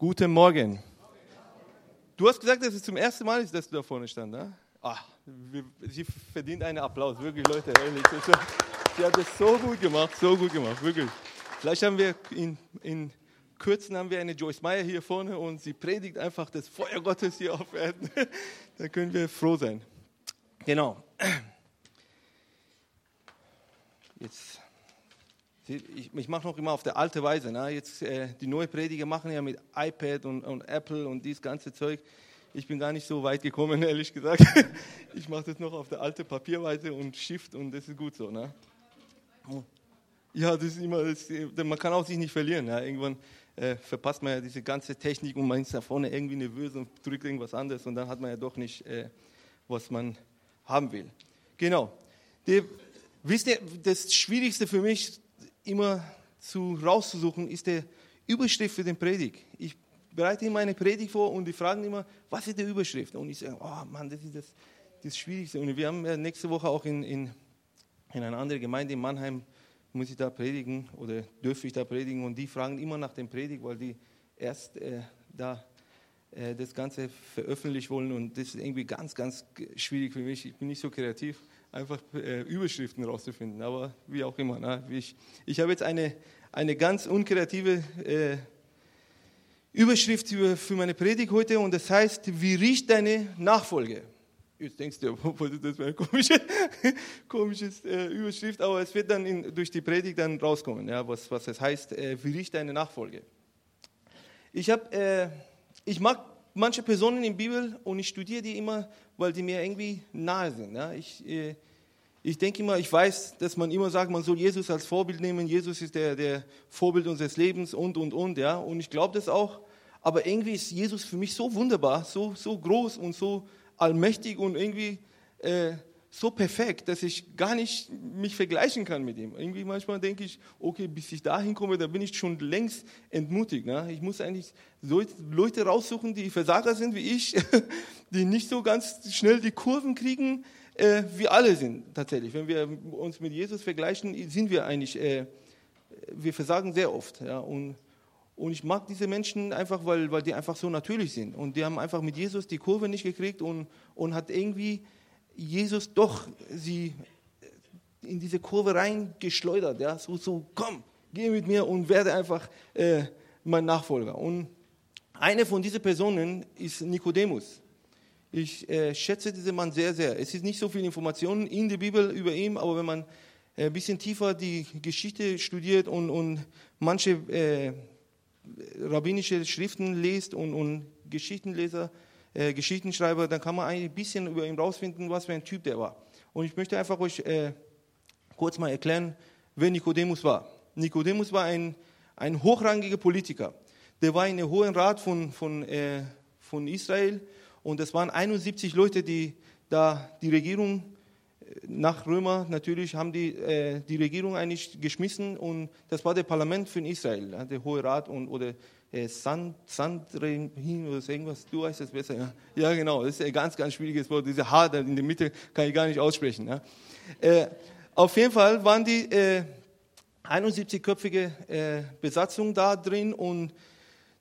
Guten Morgen. Du hast gesagt, dass es zum ersten Mal ist, dass du da vorne stand. Ne? Ach, sie verdient einen Applaus, wirklich, Leute, ehrlich. Sie hat es so gut gemacht, so gut gemacht, wirklich. Vielleicht haben wir in, in Kürzen haben wir eine Joyce Meyer hier vorne und sie predigt einfach das Feuer Gottes hier auf Erden. da können wir froh sein. Genau. Jetzt, ich, ich mache noch immer auf der alte Weise. Ne? Jetzt äh, die neue Prediger machen ja mit iPad und, und Apple und dieses ganze Zeug. Ich bin gar nicht so weit gekommen, ehrlich gesagt. Ich mache das noch auf der alte Papierweise und Shift und das ist gut so. Ne? Ja, das ist immer, das, man kann auch sich nicht verlieren. Ja? Irgendwann äh, verpasst man ja diese ganze Technik und man ist da vorne irgendwie nervös und drückt irgendwas anderes und dann hat man ja doch nicht, äh, was man haben will. Genau. Die, wisst ihr, das Schwierigste für mich immer zu, rauszusuchen ist die Überschrift für den Predigt. Ich bereite immer eine Predigt vor und die fragen immer, was ist die Überschrift? Und ich sage, oh Mann, das ist das, das Schwierigste. Und wir haben ja nächste Woche auch in, in, in einer anderen Gemeinde in Mannheim muss ich da predigen oder dürfe ich da predigen? Und die fragen immer nach dem Predigt, weil die erst äh, da äh, das Ganze veröffentlichen wollen. Und das ist irgendwie ganz, ganz schwierig für mich. Ich bin nicht so kreativ, einfach äh, Überschriften rauszufinden. Aber wie auch immer. Ne? Ich, ich habe jetzt eine, eine ganz unkreative äh, Überschrift für, meine Predigt heute und das heißt, wie riecht deine Nachfolge? Jetzt denkst du, das wäre eine komische, komische äh, Überschrift, aber es wird dann in, durch die Predigt dann rauskommen, ja, was, was es heißt, äh, wie riecht deine Nachfolge. Ich, hab, äh, ich mag manche Personen in der Bibel und ich studiere die immer, weil die mir irgendwie nahe sind. Ja. Ich, äh, ich denke immer, ich weiß, dass man immer sagt, man soll Jesus als Vorbild nehmen, Jesus ist der, der Vorbild unseres Lebens und, und, und, ja, und ich glaube das auch, aber irgendwie ist Jesus für mich so wunderbar, so, so groß und so allmächtig und irgendwie äh, so perfekt, dass ich gar nicht mich vergleichen kann mit ihm. Irgendwie manchmal denke ich, okay, bis ich dahin komme, da bin ich schon längst entmutigt. Ne? Ich muss eigentlich Leute raussuchen, die Versager sind wie ich, die nicht so ganz schnell die Kurven kriegen, äh, wie alle sind tatsächlich. Wenn wir uns mit Jesus vergleichen, sind wir eigentlich, äh, wir versagen sehr oft. Ja? Und und ich mag diese Menschen einfach, weil, weil die einfach so natürlich sind. Und die haben einfach mit Jesus die Kurve nicht gekriegt und, und hat irgendwie Jesus doch sie in diese Kurve reingeschleudert. Ja? So, so, komm, geh mit mir und werde einfach äh, mein Nachfolger. Und eine von diesen Personen ist Nikodemus. Ich äh, schätze diesen Mann sehr, sehr. Es ist nicht so viel Informationen in der Bibel über ihn, aber wenn man äh, ein bisschen tiefer die Geschichte studiert und, und manche äh, rabbinische Schriften liest und, und Geschichtenleser, äh, Geschichtenschreiber, dann kann man ein bisschen über ihn rausfinden, was für ein Typ der war. Und ich möchte einfach euch äh, kurz mal erklären, wer Nikodemus war. Nikodemus war ein, ein hochrangiger Politiker. Der war in der Hohen Rat von, von, äh, von Israel und es waren 71 Leute, die da die Regierung nach Römer natürlich haben die äh, die Regierung eigentlich geschmissen und das war der Parlament für Israel, der Hohe Rat und, oder äh, Sand, Sandrehin oder irgendwas, du weißt es besser. Ja. ja, genau, das ist ein ganz, ganz schwieriges Wort. Diese H in der Mitte kann ich gar nicht aussprechen. Ja. Äh, auf jeden Fall waren die äh, 71-köpfige äh, Besatzung da drin und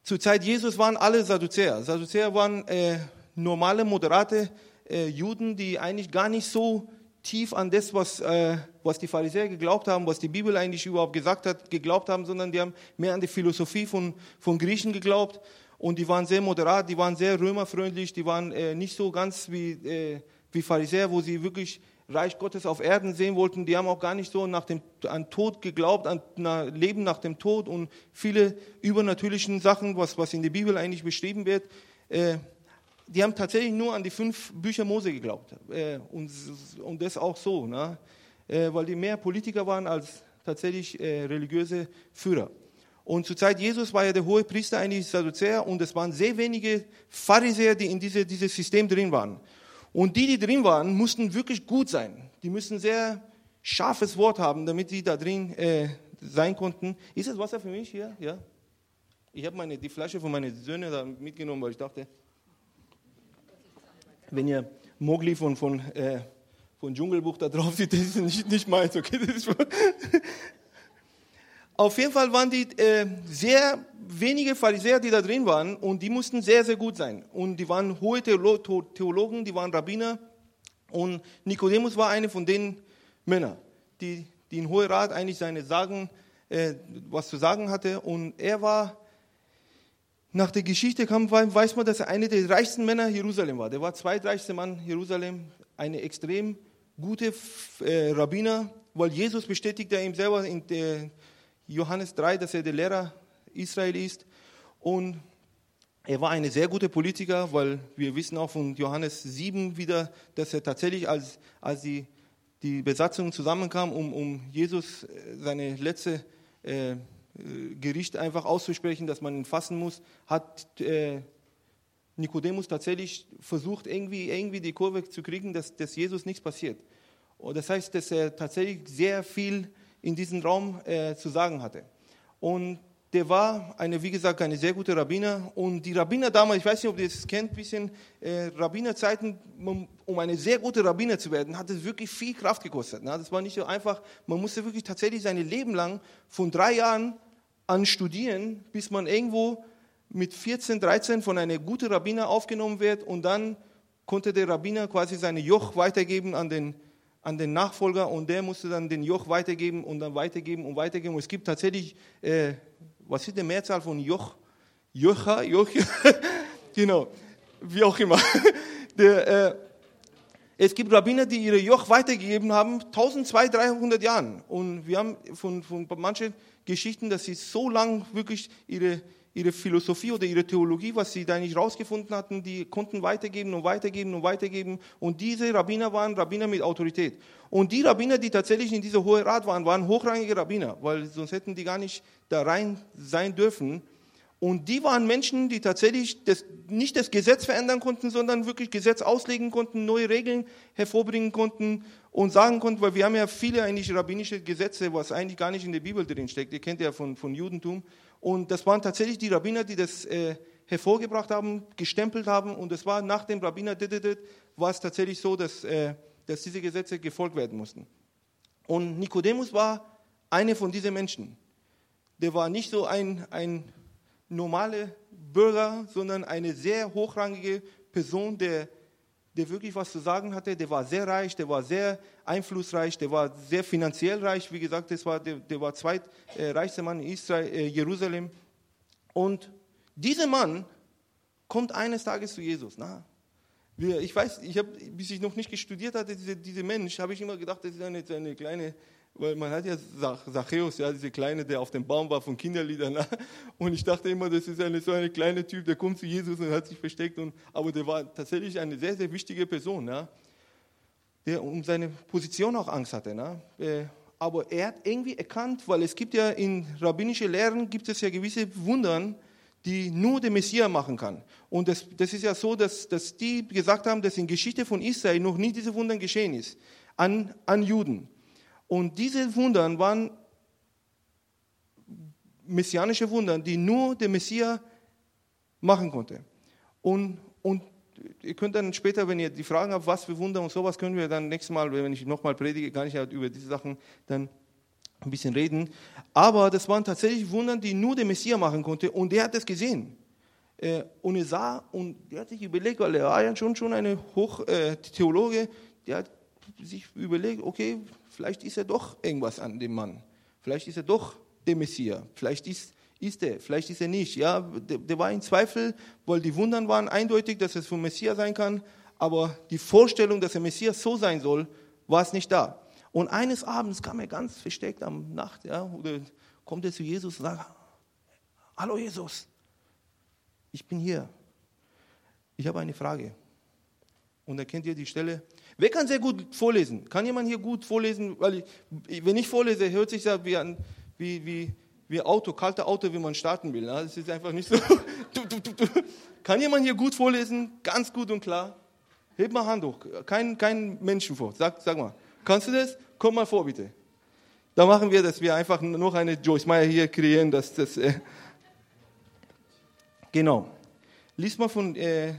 zur Zeit Jesus waren alle Sadduzäer. Sadduzäer waren äh, normale, moderate äh, Juden, die eigentlich gar nicht so tief an das, was, äh, was die Pharisäer geglaubt haben, was die Bibel eigentlich überhaupt gesagt hat, geglaubt haben, sondern die haben mehr an die Philosophie von, von Griechen geglaubt und die waren sehr moderat, die waren sehr römerfreundlich, die waren äh, nicht so ganz wie, äh, wie Pharisäer, wo sie wirklich Reich Gottes auf Erden sehen wollten. Die haben auch gar nicht so nach dem, an Tod geglaubt, an na, Leben nach dem Tod und viele übernatürlichen Sachen, was, was in der Bibel eigentlich beschrieben wird. Äh, die haben tatsächlich nur an die fünf Bücher Mose geglaubt. Äh, und, und das auch so, ne? Äh, weil die mehr Politiker waren als tatsächlich äh, religiöse Führer. Und zur Zeit Jesus war ja der hohe Priester eigentlich Sadduzäer und es waren sehr wenige Pharisäer, die in diese, dieses System drin waren. Und die, die drin waren, mussten wirklich gut sein. Die müssen sehr scharfes Wort haben, damit sie da drin äh, sein konnten. Ist das Wasser für mich hier? Ja. Ich habe meine die Flasche von meinen Söhnen da mitgenommen, weil ich dachte, wenn ihr Mogli von, von, äh, von Dschungelbuch da drauf sieht, das ist nicht, nicht meins, okay? Auf jeden Fall waren die äh, sehr wenige Pharisäer, die da drin waren und die mussten sehr, sehr gut sein. Und die waren hohe Theologen, die waren Rabbiner und Nikodemus war einer von den Männern, die, die in Hohe Rat eigentlich seine Sagen, äh, was zu sagen hatte. Und er war, nach der Geschichte kam, weiß man, dass er einer der reichsten Männer Jerusalem war. Der war zweitreichste Mann Jerusalem, eine extrem gute äh, Rabbiner, weil Jesus bestätigt er ihm selber in Johannes 3, dass er der Lehrer Israel ist. Und er war ein sehr guter Politiker, weil wir wissen auch von Johannes 7 wieder, dass er tatsächlich, als, als die, die Besatzung zusammenkam, um, um Jesus äh, seine letzte äh, Gericht einfach auszusprechen, dass man ihn fassen muss, hat äh, Nikodemus tatsächlich versucht, irgendwie, irgendwie die Kurve zu kriegen, dass, dass Jesus nichts passiert. Und das heißt, dass er tatsächlich sehr viel in diesem Raum äh, zu sagen hatte. Und der war, eine, wie gesagt, eine sehr gute Rabbiner. Und die Rabbiner damals, ich weiß nicht, ob ihr das kennt, ein bisschen, äh, Rabbinerzeiten, um eine sehr gute Rabbiner zu werden, hat es wirklich viel Kraft gekostet. Ne? Das war nicht so einfach. Man musste wirklich tatsächlich sein Leben lang von drei Jahren an studieren, bis man irgendwo mit 14, 13 von einer guten Rabbiner aufgenommen wird und dann konnte der Rabbiner quasi seine Joch weitergeben an den an den Nachfolger und der musste dann den Joch weitergeben und dann weitergeben und weitergeben. Und es gibt tatsächlich, äh, was ist die Mehrzahl von Joch? Jocha, Joch, genau, wie auch immer. Der, äh, es gibt Rabbiner, die ihre Joch weitergegeben haben, 1200, 300 Jahren. Und wir haben von, von manchen Geschichten, dass sie so lang wirklich ihre ihre Philosophie oder ihre Theologie, was sie da nicht rausgefunden hatten, die konnten weitergeben und weitergeben und weitergeben. Und diese Rabbiner waren Rabbiner mit Autorität. Und die Rabbiner, die tatsächlich in dieser Hohe Rat waren, waren hochrangige Rabbiner, weil sonst hätten die gar nicht da rein sein dürfen. Und die waren Menschen, die tatsächlich das, nicht das Gesetz verändern konnten, sondern wirklich Gesetz auslegen konnten, neue Regeln hervorbringen konnten und sagen konnten, weil wir haben ja viele eigentlich rabbinische Gesetze, was eigentlich gar nicht in der Bibel drin steckt. Ihr kennt ja von, von Judentum. Und das waren tatsächlich die Rabbiner, die das äh, hervorgebracht haben, gestempelt haben. Und es war nach dem Rabbiner, war es tatsächlich so, dass, äh, dass diese Gesetze gefolgt werden mussten. Und Nikodemus war einer von diesen Menschen. Der war nicht so ein, ein normaler Bürger, sondern eine sehr hochrangige Person, der der wirklich was zu sagen hatte. Der war sehr reich, der war sehr einflussreich, der war sehr finanziell reich. Wie gesagt, das war, der, der war zweitreichster Mann in Israel, äh, Jerusalem. Und dieser Mann kommt eines Tages zu Jesus. Na, ich weiß, ich habe, bis ich noch nicht studiert hatte, diese, diese Mensch, habe ich immer gedacht, das ist eine, eine kleine weil man hat ja Zachäus, ja, diese Kleine, der auf dem Baum war von Kinderliedern. Ne? Und ich dachte immer, das ist eine, so ein kleiner Typ, der kommt zu Jesus und hat sich versteckt. Und, aber der war tatsächlich eine sehr, sehr wichtige Person, ne? der um seine Position auch Angst hatte. Ne? Äh, aber er hat irgendwie erkannt, weil es gibt ja in rabbinischen Lehren gibt es ja gewisse Wundern, die nur der Messias machen kann. Und das, das ist ja so, dass, dass die gesagt haben, dass in Geschichte von Israel noch nie diese Wunder geschehen ist an, an Juden. Und diese Wunder waren messianische Wunder, die nur der Messias machen konnte. Und, und ihr könnt dann später, wenn ihr die Fragen habt, was für Wunder und sowas, können wir dann nächstes Mal, wenn ich nochmal predige, gar nicht über diese Sachen dann ein bisschen reden. Aber das waren tatsächlich Wunder, die nur der Messias machen konnte und der hat das gesehen. Äh, und er sah und er hat sich überlegt, weil er war ja schon, schon ein Hochtheologe, äh, der hat sich überlegt, okay, vielleicht ist er doch irgendwas an dem Mann. Vielleicht ist er doch der Messias. Vielleicht ist, ist er, vielleicht ist er nicht. Ja, der, der war in Zweifel, weil die Wundern waren eindeutig, dass es vom Messias sein kann, aber die Vorstellung, dass der Messias so sein soll, war es nicht da. Und eines Abends kam er ganz versteckt am Nacht, ja, oder kommt er zu Jesus und sagt, hallo Jesus, ich bin hier. Ich habe eine Frage. Und da kennt ihr die Stelle, Wer kann sehr gut vorlesen? Kann jemand hier gut vorlesen? Weil ich, wenn ich vorlese, hört sich das wie ein wie, wie, wie Auto, kalte Auto, wie man starten will. Das ist einfach nicht so. kann jemand hier gut vorlesen? Ganz gut und klar? Heb mal Hand hoch. Kein, kein Menschen vor. Sag, sag mal. Kannst du das? Komm mal vor, bitte. Da machen wir, dass wir einfach noch eine Joyce Meyer hier kreieren. Dass das, äh genau. Lies mal von äh,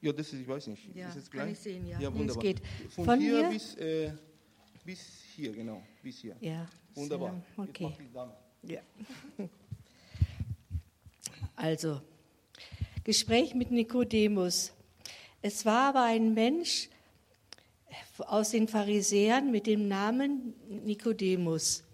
ja, das ist, ich weiß nicht. Ja, ist es kann ich sehen, ja. Ja, wunderbar. Nee, es geht. Von, Von hier, hier? Bis, äh, bis hier, genau. Bis hier. Ja. Wunderbar. So, okay. Ja. Also, Gespräch mit Nikodemus. Es war aber ein Mensch aus den Pharisäern mit dem Namen Nikodemus,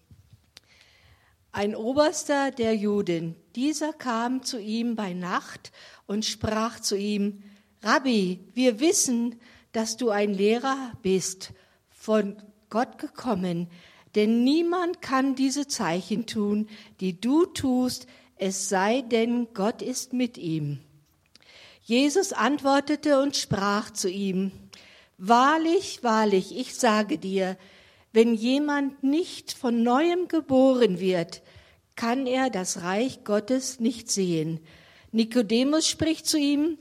ein Oberster der Juden. Dieser kam zu ihm bei Nacht und sprach zu ihm, Rabbi, wir wissen, dass du ein Lehrer bist, von Gott gekommen, denn niemand kann diese Zeichen tun, die du tust, es sei denn, Gott ist mit ihm. Jesus antwortete und sprach zu ihm, Wahrlich, wahrlich, ich sage dir, wenn jemand nicht von neuem geboren wird, kann er das Reich Gottes nicht sehen. Nikodemus spricht zu ihm,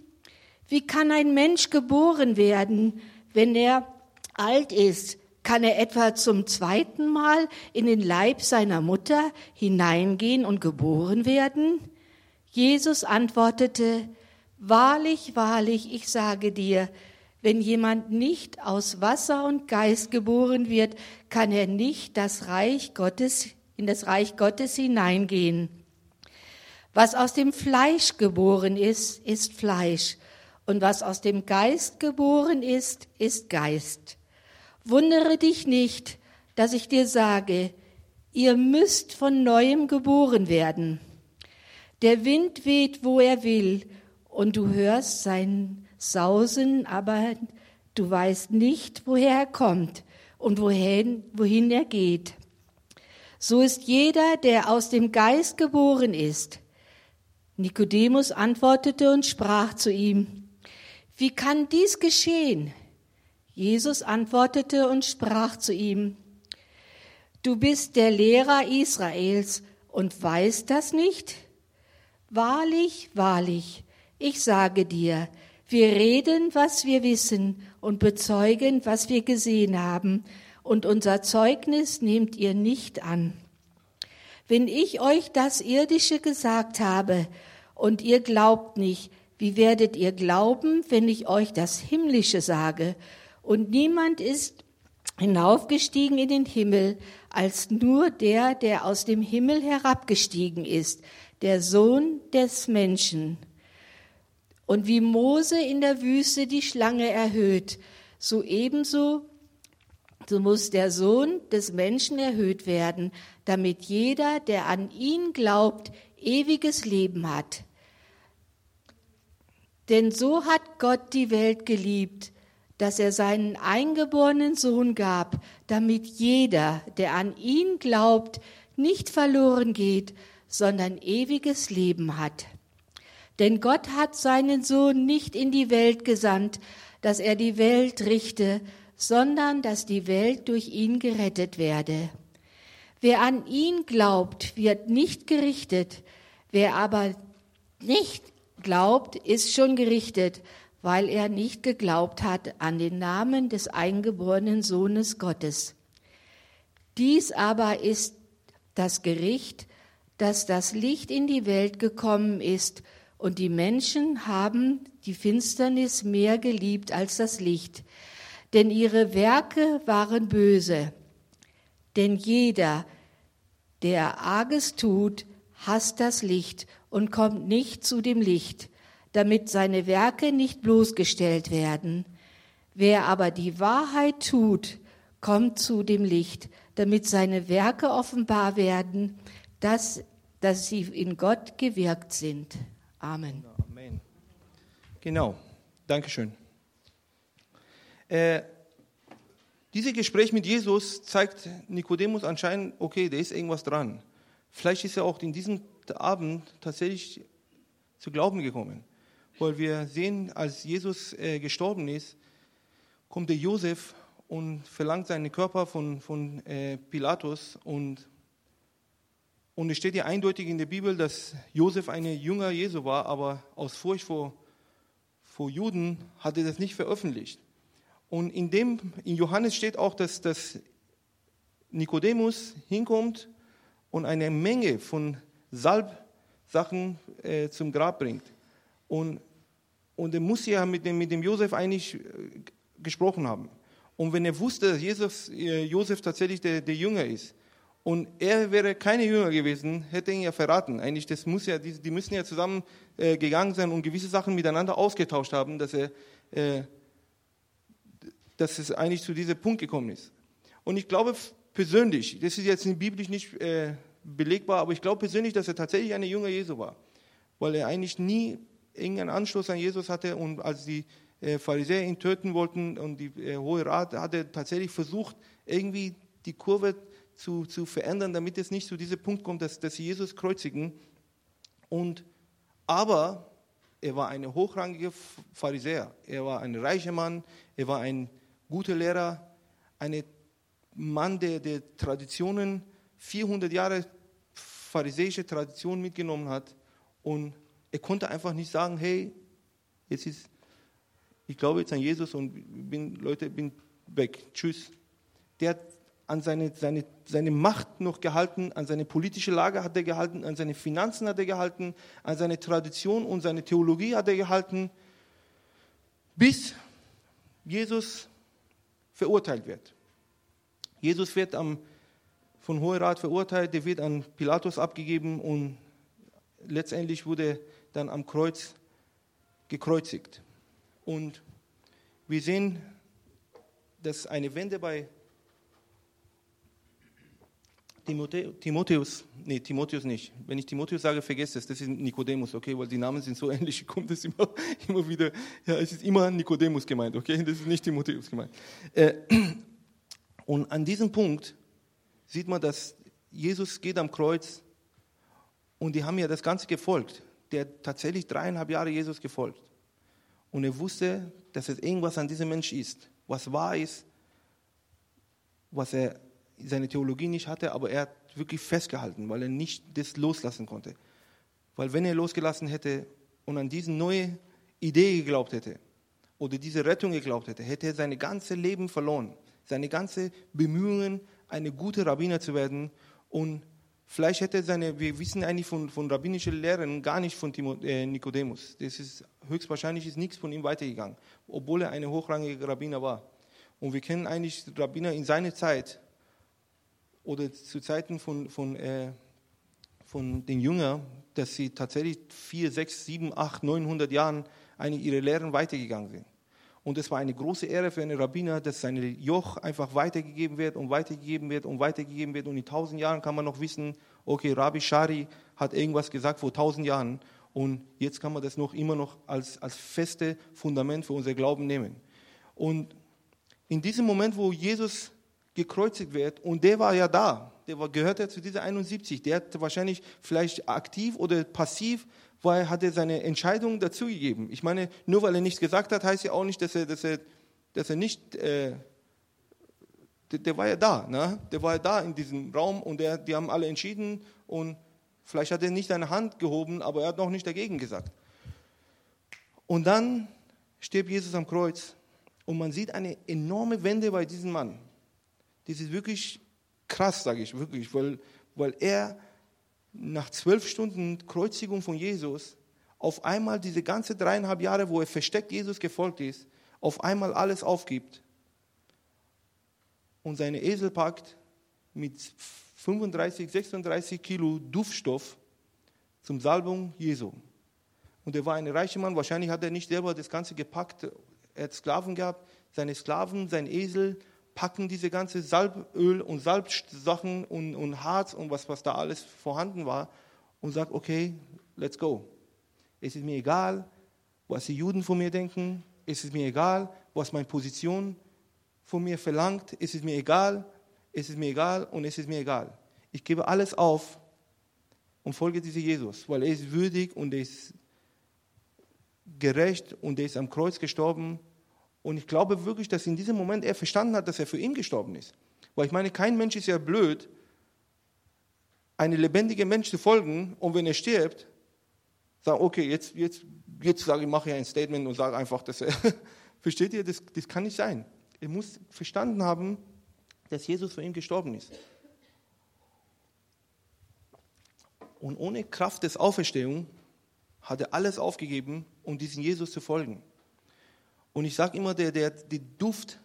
wie kann ein Mensch geboren werden, wenn er alt ist? Kann er etwa zum zweiten Mal in den Leib seiner Mutter hineingehen und geboren werden? Jesus antwortete, Wahrlich, wahrlich, ich sage dir, wenn jemand nicht aus Wasser und Geist geboren wird, kann er nicht das Reich Gottes, in das Reich Gottes hineingehen. Was aus dem Fleisch geboren ist, ist Fleisch. Und was aus dem Geist geboren ist, ist Geist. Wundere dich nicht, dass ich dir sage, ihr müsst von neuem geboren werden. Der Wind weht, wo er will, und du hörst sein Sausen, aber du weißt nicht, woher er kommt und wohin, wohin er geht. So ist jeder, der aus dem Geist geboren ist. Nikodemus antwortete und sprach zu ihm, wie kann dies geschehen? Jesus antwortete und sprach zu ihm, Du bist der Lehrer Israels und weißt das nicht? Wahrlich, wahrlich, ich sage dir, wir reden, was wir wissen und bezeugen, was wir gesehen haben, und unser Zeugnis nehmt ihr nicht an. Wenn ich euch das Irdische gesagt habe und ihr glaubt nicht, wie werdet ihr glauben, wenn ich euch das Himmlische sage? Und niemand ist hinaufgestiegen in den Himmel als nur der, der aus dem Himmel herabgestiegen ist, der Sohn des Menschen. Und wie Mose in der Wüste die Schlange erhöht, so ebenso so muss der Sohn des Menschen erhöht werden, damit jeder, der an ihn glaubt, ewiges Leben hat. Denn so hat Gott die Welt geliebt, dass er seinen eingeborenen Sohn gab, damit jeder, der an ihn glaubt, nicht verloren geht, sondern ewiges Leben hat. Denn Gott hat seinen Sohn nicht in die Welt gesandt, dass er die Welt richte, sondern dass die Welt durch ihn gerettet werde. Wer an ihn glaubt, wird nicht gerichtet, wer aber nicht glaubt, ist schon gerichtet, weil er nicht geglaubt hat an den Namen des eingeborenen Sohnes Gottes. Dies aber ist das Gericht, dass das Licht in die Welt gekommen ist, und die Menschen haben die Finsternis mehr geliebt als das Licht, denn ihre Werke waren böse. Denn jeder, der Arges tut, hasst das Licht und kommt nicht zu dem Licht, damit seine Werke nicht bloßgestellt werden. Wer aber die Wahrheit tut, kommt zu dem Licht, damit seine Werke offenbar werden, dass, dass sie in Gott gewirkt sind. Amen. Amen. Genau, Dankeschön. Äh, dieses Gespräch mit Jesus zeigt Nikodemus anscheinend, okay, da ist irgendwas dran. Vielleicht ist er auch in diesem Abend tatsächlich zu Glauben gekommen weil wir sehen, als Jesus äh, gestorben ist, kommt der Josef und verlangt seinen Körper von, von äh, Pilatus und, und es steht ja eindeutig in der Bibel, dass Josef ein Jünger Jesu war, aber aus Furcht vor, vor Juden hat er das nicht veröffentlicht. Und in, dem, in Johannes steht auch, dass, dass Nikodemus hinkommt und eine Menge von Salbsachen äh, zum Grab bringt. Und und er muss ja mit dem, mit dem Josef eigentlich äh, gesprochen haben. Und wenn er wusste, dass Jesus, äh, Josef tatsächlich der, der Jünger ist, Und er wäre keine Jünger gewesen, hätte ihn ja verraten. Eigentlich, das muss ja, die, die müssen ja zusammen äh, gegangen sein und gewisse Sachen miteinander ausgetauscht haben, dass er, äh, dass es eigentlich zu diesem Punkt gekommen ist. Und ich glaube persönlich, das ist jetzt biblisch nicht äh, belegbar, aber ich glaube persönlich, dass er tatsächlich ein Jünger Jesu war, weil er eigentlich nie irgendeinen Anschluss an Jesus hatte und als die äh, Pharisäer ihn töten wollten und die äh, Hohe Rat hat er tatsächlich versucht, irgendwie die Kurve zu, zu verändern, damit es nicht zu diesem Punkt kommt, dass, dass sie Jesus kreuzigen. Und, aber er war ein hochrangiger Pharisäer, er war ein reicher Mann, er war ein guter Lehrer, ein Mann, der, der Traditionen, 400 Jahre pharisäische Tradition mitgenommen hat und er konnte einfach nicht sagen, hey, jetzt ist, ich glaube jetzt an Jesus und bin, Leute, bin weg, tschüss. Der hat an seine, seine, seine Macht noch gehalten, an seine politische Lage hat er gehalten, an seine Finanzen hat er gehalten, an seine Tradition und seine Theologie hat er gehalten, bis Jesus verurteilt wird. Jesus wird am, von Hoher Rat verurteilt, der wird an Pilatus abgegeben und letztendlich wurde dann am Kreuz gekreuzigt. Und wir sehen, dass eine Wende bei Timotheus, nee, Timotheus nicht. Wenn ich Timotheus sage, vergesst es, das ist Nikodemus, okay, weil die Namen sind so ähnlich, kommt es immer, immer wieder, ja, es ist immer Nikodemus gemeint, okay, das ist nicht Timotheus gemeint. Äh, und an diesem Punkt sieht man, dass Jesus geht am Kreuz und die haben ja das Ganze gefolgt. Der hat tatsächlich dreieinhalb Jahre Jesus gefolgt. Und er wusste, dass es irgendwas an diesem Mensch ist, was wahr ist, was er seine Theologie nicht hatte, aber er hat wirklich festgehalten, weil er nicht das loslassen konnte. Weil wenn er losgelassen hätte und an diese neue Idee geglaubt hätte oder diese Rettung geglaubt hätte, hätte er sein ganzes Leben verloren, seine ganzen Bemühungen, eine gute Rabbiner zu werden und vielleicht hätte seine, wir wissen eigentlich von, von rabbinischen Lehren gar nicht von Timo, äh, Nikodemus. Das ist höchstwahrscheinlich ist nichts von ihm weitergegangen, obwohl er eine hochrangige Rabbiner war. Und wir kennen eigentlich Rabbiner in seiner Zeit, oder zu Zeiten von, von, äh, von den Jüngern, dass sie tatsächlich vier, sechs, sieben, acht, 900 Jahren eigentlich ihre Lehren weitergegangen sind. Und es war eine große Ehre für einen Rabbiner, dass sein Joch einfach weitergegeben wird und weitergegeben wird und weitergegeben wird. Und in tausend Jahren kann man noch wissen, okay, Rabbi Shari hat irgendwas gesagt vor tausend Jahren. Und jetzt kann man das noch immer noch als, als feste Fundament für unser Glauben nehmen. Und in diesem Moment, wo Jesus gekreuzigt wird. Und der war ja da. Der war, gehört ja zu dieser 71. Der hat wahrscheinlich vielleicht aktiv oder passiv, weil hat er seine Entscheidung dazugegeben. Ich meine, nur weil er nichts gesagt hat, heißt ja auch nicht, dass er, dass er, dass er nicht, äh, der, der, war ja da, ne? der war ja da in diesem Raum und der, die haben alle entschieden und vielleicht hat er nicht seine Hand gehoben, aber er hat noch nicht dagegen gesagt. Und dann stirbt Jesus am Kreuz und man sieht eine enorme Wende bei diesem Mann das ist wirklich krass, sage ich wirklich, weil, weil er nach zwölf Stunden Kreuzigung von Jesus auf einmal diese ganze dreieinhalb Jahre, wo er versteckt Jesus gefolgt ist, auf einmal alles aufgibt und seine Esel packt mit 35, 36 Kilo Duftstoff zum Salbung Jesu. Und er war ein reicher Mann, wahrscheinlich hat er nicht selber das Ganze gepackt, er hat Sklaven gehabt, seine Sklaven, sein Esel packen diese ganze Salböl und Salbsachen und, und Harz und was, was da alles vorhanden war und sagt, okay, let's go. Es ist mir egal, was die Juden von mir denken. Es ist mir egal, was meine Position von mir verlangt. Es ist mir egal, es ist mir egal und es ist mir egal. Ich gebe alles auf und folge diesem Jesus, weil er ist würdig und er ist gerecht und er ist am Kreuz gestorben und ich glaube wirklich, dass in diesem Moment er verstanden hat, dass er für ihn gestorben ist. Weil ich meine, kein Mensch ist ja blöd, einem lebendigen Mensch zu folgen und wenn er stirbt, sagen, okay, jetzt, jetzt, jetzt sage ich, mache ich ein Statement und sage einfach, dass er, versteht ihr, das, das kann nicht sein. Er muss verstanden haben, dass Jesus für ihn gestorben ist. Und ohne Kraft des Auferstehung hat er alles aufgegeben, um diesem Jesus zu folgen. Und ich sage immer, der, der, der Duft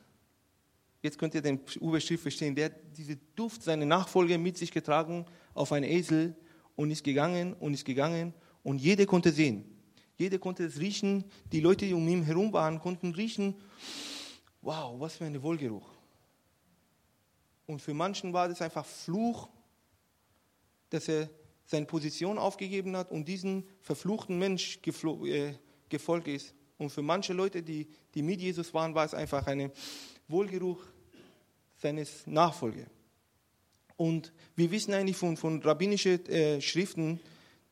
jetzt könnt ihr den Überschrift verstehen, der hat diese Duft, seine Nachfolger mit sich getragen auf einen Esel und ist gegangen und ist gegangen und jeder konnte sehen. Jeder konnte es riechen. Die Leute, die um ihn herum waren, konnten riechen. Wow, was für ein Wohlgeruch. Und für manchen war das einfach Fluch, dass er seine Position aufgegeben hat und diesen verfluchten Mensch äh, gefolgt ist. Und für manche Leute, die, die mit Jesus waren, war es einfach ein Wohlgeruch seines Nachfolgers. Und wir wissen eigentlich von, von rabbinischen äh, Schriften,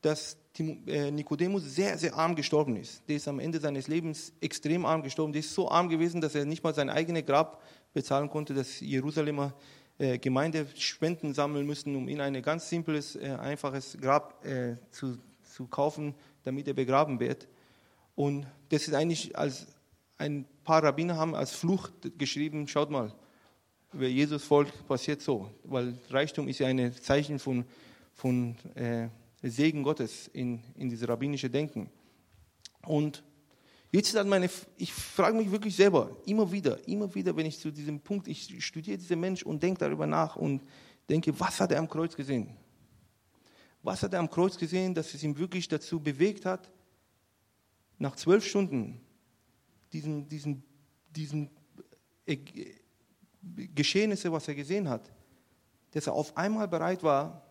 dass äh, Nikodemus sehr, sehr arm gestorben ist. Der ist am Ende seines Lebens extrem arm gestorben. Der ist so arm gewesen, dass er nicht mal sein eigenes Grab bezahlen konnte, dass Jerusalemer äh, Gemeinde Spenden sammeln müssen, um ihm ein ganz simples, äh, einfaches Grab äh, zu, zu kaufen, damit er begraben wird. Und das ist eigentlich als ein paar Rabbiner haben als Flucht geschrieben, schaut mal, wer Jesus folgt, passiert so. Weil Reichtum ist ja ein Zeichen von, von äh, Segen Gottes in, in dieses rabbinische Denken. Und jetzt dann meine, ich frage mich wirklich selber, immer wieder, immer wieder, wenn ich zu diesem Punkt, ich studiere diesen Mensch und denke darüber nach und denke, was hat er am Kreuz gesehen? Was hat er am Kreuz gesehen, dass es ihn wirklich dazu bewegt hat, nach zwölf Stunden diesen, diesen, diesen Geschehnisse, was er gesehen hat, dass er auf einmal bereit war,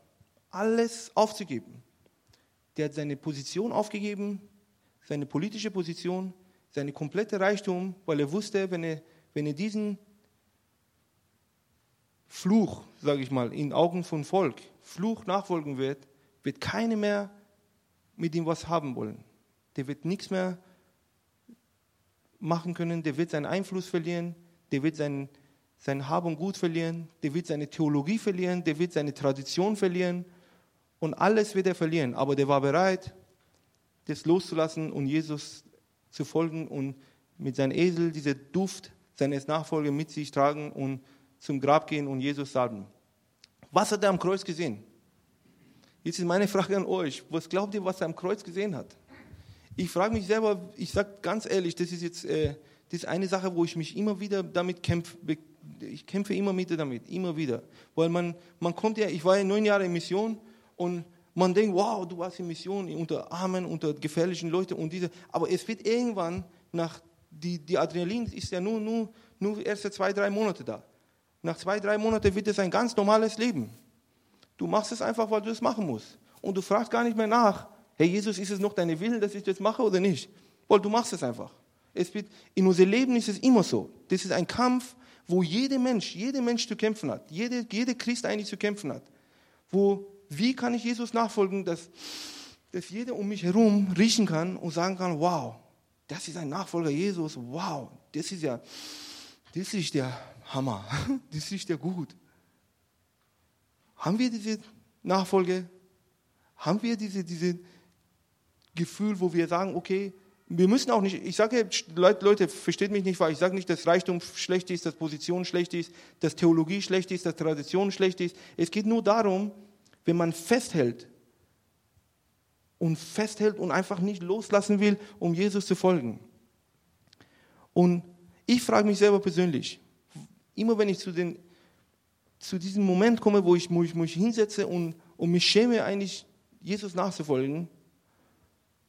alles aufzugeben. Der hat seine Position aufgegeben, seine politische Position, seine komplette Reichtum, weil er wusste, wenn er, wenn er diesen Fluch, sage ich mal, in Augen von Volk, Fluch nachfolgen wird, wird keiner mehr mit ihm was haben wollen. Der wird nichts mehr machen können, der wird seinen Einfluss verlieren, der wird sein, sein Hab und Gut verlieren, der wird seine Theologie verlieren, der wird seine Tradition verlieren und alles wird er verlieren. Aber der war bereit, das loszulassen und Jesus zu folgen und mit seinem Esel diese Duft seines Nachfolgers mit sich tragen und zum Grab gehen und Jesus salben. Was hat er am Kreuz gesehen? Jetzt ist meine Frage an euch. Was glaubt ihr, was er am Kreuz gesehen hat? Ich frage mich selber, ich sage ganz ehrlich, das ist jetzt äh, das ist eine Sache, wo ich mich immer wieder damit kämpfe. Ich kämpfe immer wieder damit, immer wieder. Weil man, man kommt ja, ich war ja neun Jahre in Mission und man denkt, wow, du warst in Mission unter Armen, unter gefährlichen Leuten und diese. Aber es wird irgendwann nach, die, die Adrenalin ist ja nur, nur, nur erste zwei, drei Monate da. Nach zwei, drei Monaten wird es ein ganz normales Leben. Du machst es einfach, weil du es machen musst. Und du fragst gar nicht mehr nach, Hey Jesus, ist es noch deine Wille, dass ich das mache oder nicht? Weil du machst es einfach. Es wird, in unserem Leben ist es immer so. Das ist ein Kampf, wo jeder Mensch, jeder Mensch zu kämpfen hat. Jeder, jeder Christ eigentlich zu kämpfen hat. Wo, wie kann ich Jesus nachfolgen, dass, dass jeder um mich herum riechen kann und sagen kann, wow, das ist ein Nachfolger Jesus, wow, das ist ja, das ist der Hammer, das ist ja gut. Haben wir diese Nachfolge? Haben wir diese, diese, Gefühl, wo wir sagen, okay, wir müssen auch nicht, ich sage, Leute, versteht mich nicht, weil ich sage nicht, dass Reichtum schlecht ist, dass Position schlecht ist, dass Theologie schlecht ist, dass Tradition schlecht ist. Es geht nur darum, wenn man festhält und festhält und einfach nicht loslassen will, um Jesus zu folgen. Und ich frage mich selber persönlich, immer wenn ich zu, den, zu diesem Moment komme, wo ich, wo ich mich hinsetze und, und mich schäme, eigentlich Jesus nachzufolgen,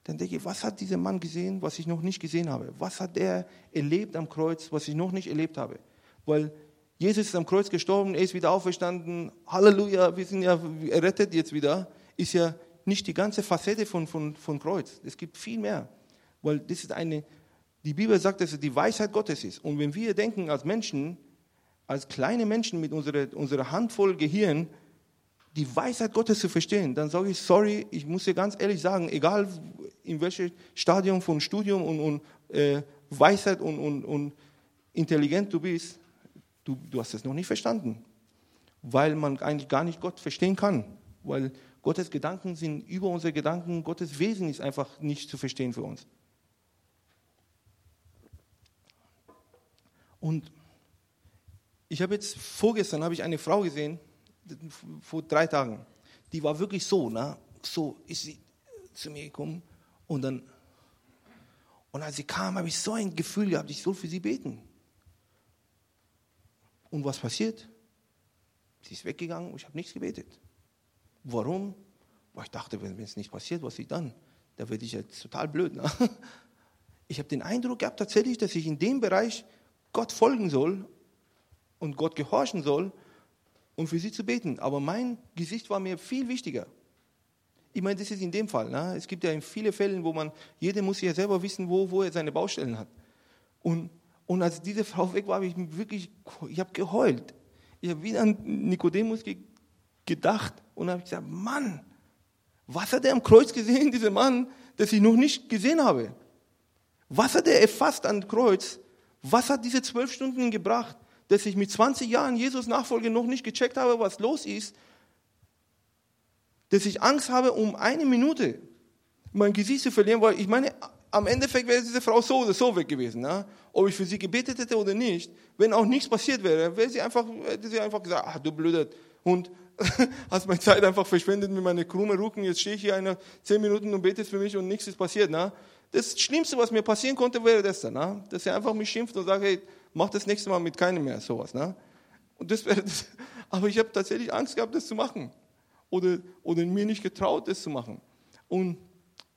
dann denke ich, was hat dieser Mann gesehen, was ich noch nicht gesehen habe? Was hat er erlebt am Kreuz, was ich noch nicht erlebt habe? Weil Jesus ist am Kreuz gestorben, er ist wieder auferstanden, Halleluja, wir sind ja errettet jetzt wieder, ist ja nicht die ganze Facette von, von, von Kreuz. Es gibt viel mehr. Weil das ist eine, die Bibel sagt, dass es die Weisheit Gottes ist. Und wenn wir denken als Menschen, als kleine Menschen mit unserer, unserer Handvoll Gehirn, die Weisheit Gottes zu verstehen, dann sage ich, sorry, ich muss dir ganz ehrlich sagen, egal in welchem Stadium von Studium und, und äh, Weisheit und, und, und intelligent du bist, du, du hast es noch nicht verstanden, weil man eigentlich gar nicht Gott verstehen kann, weil Gottes Gedanken sind über unsere Gedanken, Gottes Wesen ist einfach nicht zu verstehen für uns. Und ich habe jetzt vorgestern habe ich eine Frau gesehen, vor drei Tagen, die war wirklich so, ne? so ist sie zu mir gekommen und dann, und als sie kam, habe ich so ein Gefühl gehabt, ich soll für sie beten. Und was passiert? Sie ist weggegangen und ich habe nichts gebetet. Warum? Weil ich dachte, wenn es nicht passiert, was ich dann? Da werde ich jetzt total blöd. Ne? Ich habe den Eindruck gehabt tatsächlich, dass ich in dem Bereich Gott folgen soll und Gott gehorchen soll, um für sie zu beten. Aber mein Gesicht war mir viel wichtiger. Ich meine, das ist in dem Fall. Ne? Es gibt ja in vielen Fällen, wo man, jeder muss ja selber wissen, wo, wo er seine Baustellen hat. Und, und als diese Frau weg war, habe ich wirklich, ich habe geheult. Ich habe wieder an Nikodemus ge gedacht und habe gesagt, Mann, was hat er am Kreuz gesehen, dieser Mann, das ich noch nicht gesehen habe? Was hat er erfasst am Kreuz? Was hat diese zwölf Stunden gebracht, dass ich mit 20 Jahren Jesus Nachfolge noch nicht gecheckt habe, was los ist? Dass ich Angst habe, um eine Minute mein Gesicht zu verlieren, weil ich meine, am Endeffekt wäre diese Frau so oder so weg gewesen. Ne? Ob ich für sie gebetet hätte oder nicht, wenn auch nichts passiert wäre, wäre sie einfach, hätte sie einfach gesagt, ach du blöder Hund, hast meine Zeit einfach verschwendet mit meinen krummen Rücken, jetzt stehe ich hier eine, zehn Minuten und betest für mich und nichts ist passiert. Ne? Das Schlimmste, was mir passieren konnte, wäre das dann, ne? dass er einfach mich schimpft und sagt, hey, mach das nächste Mal mit keinem mehr, sowas. Ne? Und das wäre das. Aber ich habe tatsächlich Angst gehabt, das zu machen. Oder, oder mir nicht getraut, das zu machen. Und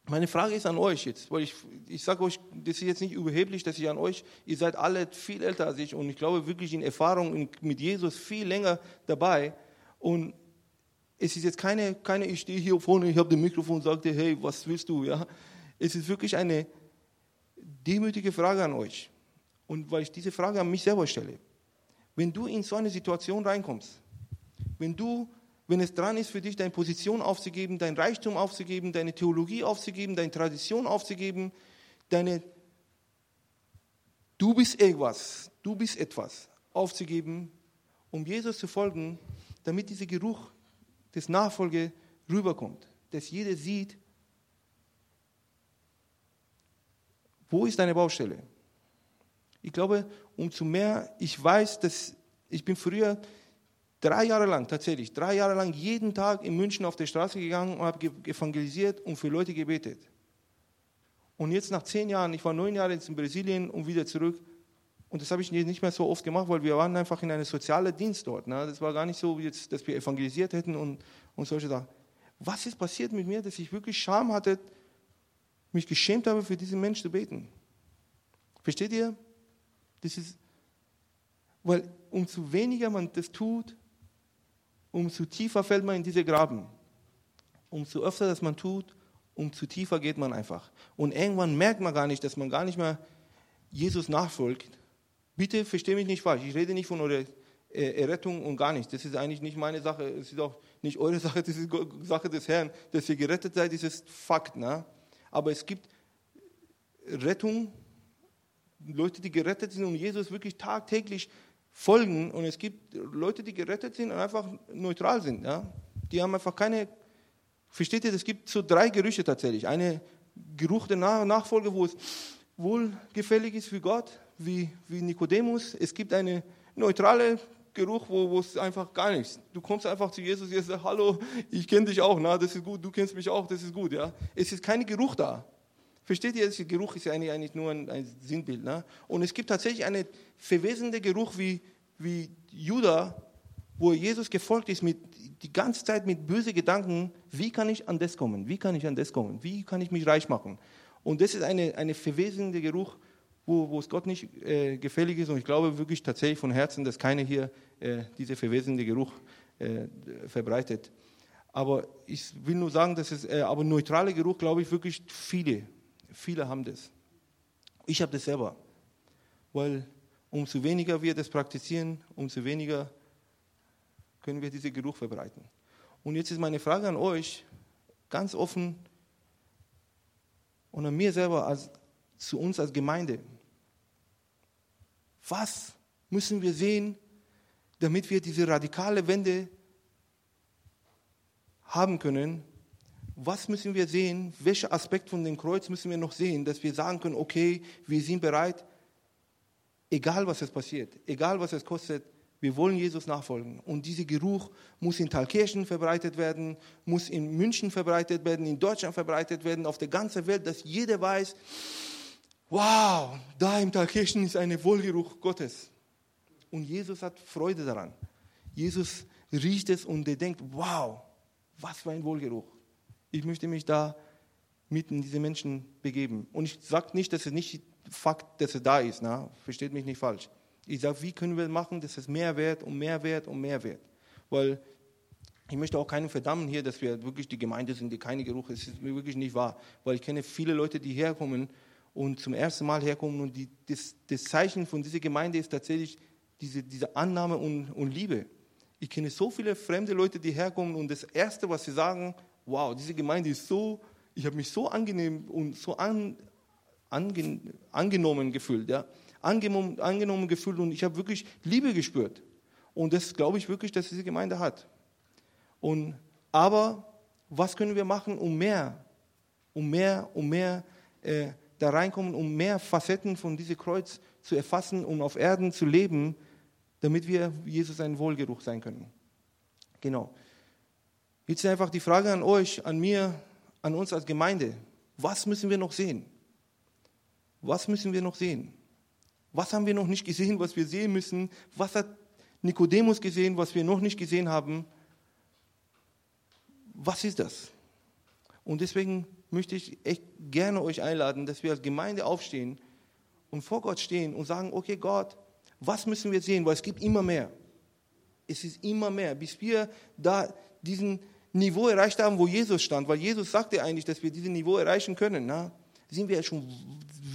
meine Frage ist an euch jetzt, weil ich, ich sage euch, das ist jetzt nicht überheblich, dass ich an euch, ihr seid alle viel älter als ich und ich glaube wirklich in Erfahrung mit Jesus viel länger dabei. Und es ist jetzt keine, keine ich stehe hier vorne, ich habe das Mikrofon und sage hey, was willst du? Ja? Es ist wirklich eine demütige Frage an euch. Und weil ich diese Frage an mich selber stelle. Wenn du in so eine Situation reinkommst, wenn du wenn es dran ist für dich, deine Position aufzugeben, dein Reichtum aufzugeben, deine Theologie aufzugeben, deine Tradition aufzugeben, deine Du bist irgendwas, du bist etwas aufzugeben, um Jesus zu folgen, damit dieser Geruch des Nachfolge rüberkommt, dass jeder sieht, wo ist deine Baustelle. Ich glaube, umso mehr ich weiß, dass ich bin früher Drei Jahre lang, tatsächlich, drei Jahre lang jeden Tag in München auf der Straße gegangen und habe evangelisiert und für Leute gebetet. Und jetzt nach zehn Jahren, ich war neun Jahre in Brasilien und wieder zurück. Und das habe ich nicht mehr so oft gemacht, weil wir waren einfach in einem sozialen Dienst dort. Ne? Das war gar nicht so, jetzt, dass wir evangelisiert hätten und, und solche Sachen. Was ist passiert mit mir, dass ich wirklich Scham hatte, mich geschämt habe, für diesen Menschen zu beten? Versteht ihr? Das ist, weil umso weniger man das tut, umso tiefer fällt man in diese Graben. Umso öfter das man tut, umso tiefer geht man einfach. Und irgendwann merkt man gar nicht, dass man gar nicht mehr Jesus nachfolgt. Bitte verstehe mich nicht falsch. Ich rede nicht von eurer äh, Errettung und gar nicht. Das ist eigentlich nicht meine Sache. Es ist auch nicht eure Sache. Das ist Sache des Herrn. Dass ihr gerettet seid, das ist Fakt. Ne? Aber es gibt Rettung, Leute, die gerettet sind und Jesus wirklich tagtäglich folgen und es gibt Leute, die gerettet sind und einfach neutral sind. Ja? Die haben einfach keine, versteht ihr, es gibt so drei Gerüche tatsächlich. Eine Geruch der Nachfolge, wo es wohlgefällig ist für Gott, wie, wie Nikodemus. Es gibt eine neutrale Geruch, wo, wo es einfach gar nichts. Du kommst einfach zu Jesus und sagst, hallo, ich kenne dich auch, na, das ist gut, du kennst mich auch, das ist gut. Ja? Es ist kein Geruch da. Versteht ihr, der Geruch ist ja eigentlich, eigentlich nur ein, ein Sinnbild. Ne? Und es gibt tatsächlich einen verwesenden Geruch wie, wie Judah, wo Jesus gefolgt ist, mit, die ganze Zeit mit bösen Gedanken, wie kann ich an das kommen, wie kann ich an das kommen, wie kann ich mich reich machen. Und das ist ein eine verwesende Geruch, wo, wo es Gott nicht äh, gefällig ist. Und ich glaube wirklich tatsächlich von Herzen, dass keiner hier äh, dieser verwesende Geruch äh, verbreitet. Aber ich will nur sagen, dass es, äh, aber neutraler Geruch, glaube ich, wirklich viele Viele haben das. Ich habe das selber. Weil umso weniger wir das praktizieren, umso weniger können wir diesen Geruch verbreiten. Und jetzt ist meine Frage an euch, ganz offen und an mir selber, als, zu uns als Gemeinde. Was müssen wir sehen, damit wir diese radikale Wende haben können, was müssen wir sehen, welcher Aspekt von dem Kreuz müssen wir noch sehen, dass wir sagen können, okay, wir sind bereit, egal was es passiert, egal was es kostet, wir wollen Jesus nachfolgen. Und dieser Geruch muss in Thalkirchen verbreitet werden, muss in München verbreitet werden, in Deutschland verbreitet werden, auf der ganzen Welt, dass jeder weiß, wow, da im Thalkirchen ist ein Wohlgeruch Gottes. Und Jesus hat Freude daran. Jesus riecht es und er denkt, wow, was für ein Wohlgeruch. Ich möchte mich da mitten in diese Menschen begeben. Und ich sage nicht, dass es nicht Fakt, dass es da ist. Na? Versteht mich nicht falsch. Ich sage, wie können wir machen, dass es mehr wert und mehr wert und mehr wert. Weil ich möchte auch keinen verdammen hier, dass wir wirklich die Gemeinde sind, die keine Geruch ist. Das ist mir wirklich nicht wahr. Weil ich kenne viele Leute, die herkommen und zum ersten Mal herkommen und die, das, das, Zeichen von dieser Gemeinde ist tatsächlich diese, diese Annahme und, und Liebe. Ich kenne so viele fremde Leute, die herkommen und das Erste, was sie sagen, wow, diese Gemeinde ist so, ich habe mich so angenehm und so an, ange, angenommen gefühlt, ja, angenommen, angenommen gefühlt und ich habe wirklich Liebe gespürt. Und das glaube ich wirklich, dass diese Gemeinde hat. Und, aber was können wir machen, um mehr, um mehr, um mehr äh, da reinkommen, um mehr Facetten von diesem Kreuz zu erfassen, um auf Erden zu leben, damit wir Jesus ein Wohlgeruch sein können. Genau. Jetzt einfach die Frage an euch, an mir, an uns als Gemeinde. Was müssen wir noch sehen? Was müssen wir noch sehen? Was haben wir noch nicht gesehen, was wir sehen müssen? Was hat Nikodemus gesehen, was wir noch nicht gesehen haben? Was ist das? Und deswegen möchte ich echt gerne euch einladen, dass wir als Gemeinde aufstehen und vor Gott stehen und sagen, okay Gott, was müssen wir sehen? Weil es gibt immer mehr. Es ist immer mehr, bis wir da diesen Niveau erreicht haben, wo Jesus stand. Weil Jesus sagte eigentlich, dass wir dieses Niveau erreichen können. Na? Sind wir schon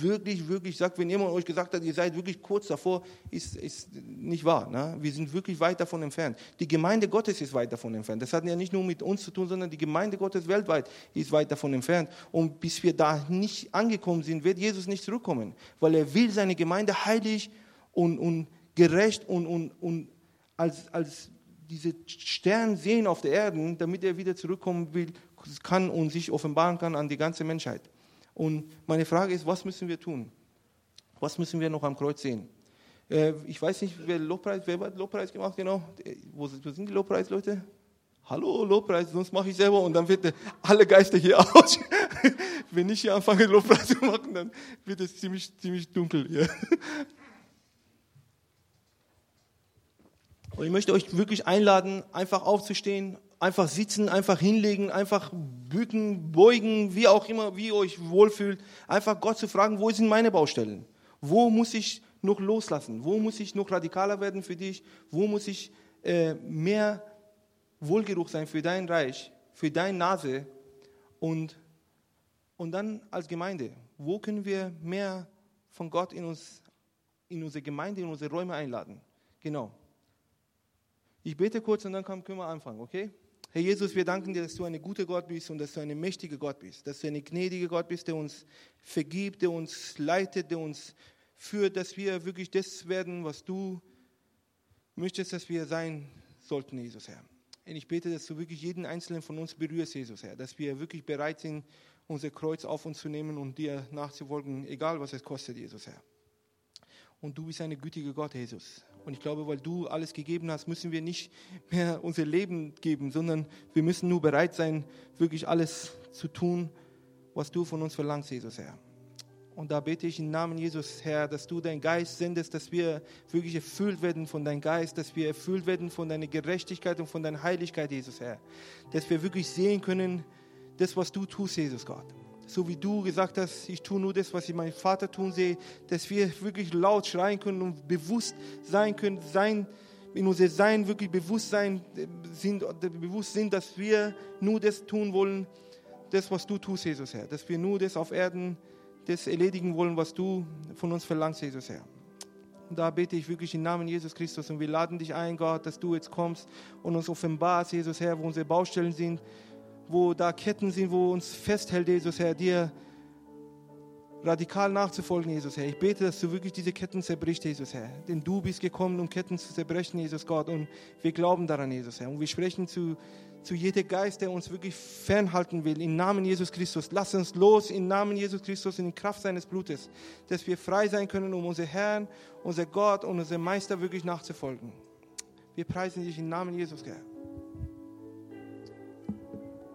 wirklich, wirklich, sagt, wenn jemand euch gesagt hat, ihr seid wirklich kurz davor, ist, ist nicht wahr. Ne? Wir sind wirklich weit davon entfernt. Die Gemeinde Gottes ist weit davon entfernt. Das hat ja nicht nur mit uns zu tun, sondern die Gemeinde Gottes weltweit ist weit davon entfernt. Und bis wir da nicht angekommen sind, wird Jesus nicht zurückkommen, weil er will seine Gemeinde heilig und, und gerecht und, und, und als, als diese Stern sehen auf der Erde, damit er wieder zurückkommen will, kann und sich offenbaren kann an die ganze Menschheit. Und meine Frage ist, was müssen wir tun? Was müssen wir noch am Kreuz sehen? Äh, ich weiß nicht, wer Lobpreis, wer hat Lobpreis gemacht, genau? Äh, wo sind die Lobpreisleute? Hallo, Lobpreis, sonst mache ich selber und dann wird alle Geister hier aus. Wenn ich hier anfange, Lobpreis zu machen, dann wird es ziemlich, ziemlich dunkel hier. Und ich möchte euch wirklich einladen, einfach aufzustehen, einfach sitzen, einfach hinlegen, einfach bücken, beugen, wie auch immer, wie ihr euch wohlfühlt. Einfach Gott zu fragen, wo sind meine Baustellen? Wo muss ich noch loslassen? Wo muss ich noch radikaler werden für dich? Wo muss ich äh, mehr Wohlgeruch sein für dein Reich, für deine Nase? Und, und dann als Gemeinde, wo können wir mehr von Gott in, uns, in unsere Gemeinde, in unsere Räume einladen? Genau. Ich bete kurz und dann können wir anfangen, okay? Herr Jesus, wir danken dir, dass du ein guter Gott bist und dass du ein mächtiger Gott bist, dass du ein gnädiger Gott bist, der uns vergibt, der uns leitet, der uns führt, dass wir wirklich das werden, was du möchtest, dass wir sein sollten, Jesus Herr. Und ich bete, dass du wirklich jeden einzelnen von uns berührst, Jesus Herr, dass wir wirklich bereit sind, unser Kreuz auf uns zu nehmen und dir nachzufolgen, egal was es kostet, Jesus Herr. Und du bist ein gütiger Gott, Jesus. Und ich glaube, weil du alles gegeben hast, müssen wir nicht mehr unser Leben geben, sondern wir müssen nur bereit sein, wirklich alles zu tun, was du von uns verlangst, Jesus Herr. Und da bete ich im Namen Jesus, Herr, dass du deinen Geist sendest, dass wir wirklich erfüllt werden von deinem Geist, dass wir erfüllt werden von deiner Gerechtigkeit und von deiner Heiligkeit, Jesus, Herr. Dass wir wirklich sehen können, das, was du tust, Jesus Gott so wie du gesagt hast, ich tue nur das, was ich meinen Vater tun sehe, dass wir wirklich laut schreien können und bewusst sein können, sein, in unser Sein wirklich bewusst sein, sind, bewusst sind, dass wir nur das tun wollen, das, was du tust, Jesus Herr. Dass wir nur das auf Erden, das erledigen wollen, was du von uns verlangst, Jesus Herr. Und da bete ich wirklich im Namen Jesus Christus und wir laden dich ein, Gott, dass du jetzt kommst und uns offenbarst, Jesus Herr, wo unsere Baustellen sind, wo da Ketten sind, wo uns festhält, Jesus Herr, dir radikal nachzufolgen, Jesus Herr. Ich bete, dass du wirklich diese Ketten zerbrichst, Jesus Herr. Denn du bist gekommen, um Ketten zu zerbrechen, Jesus Gott. Und wir glauben daran, Jesus Herr. Und wir sprechen zu, zu jedem Geist, der uns wirklich fernhalten will. Im Namen Jesus Christus. Lass uns los im Namen Jesus Christus in Kraft seines Blutes. Dass wir frei sein können, um unser Herrn, unser Gott und unser Meister wirklich nachzufolgen. Wir preisen dich im Namen Jesus, Herr.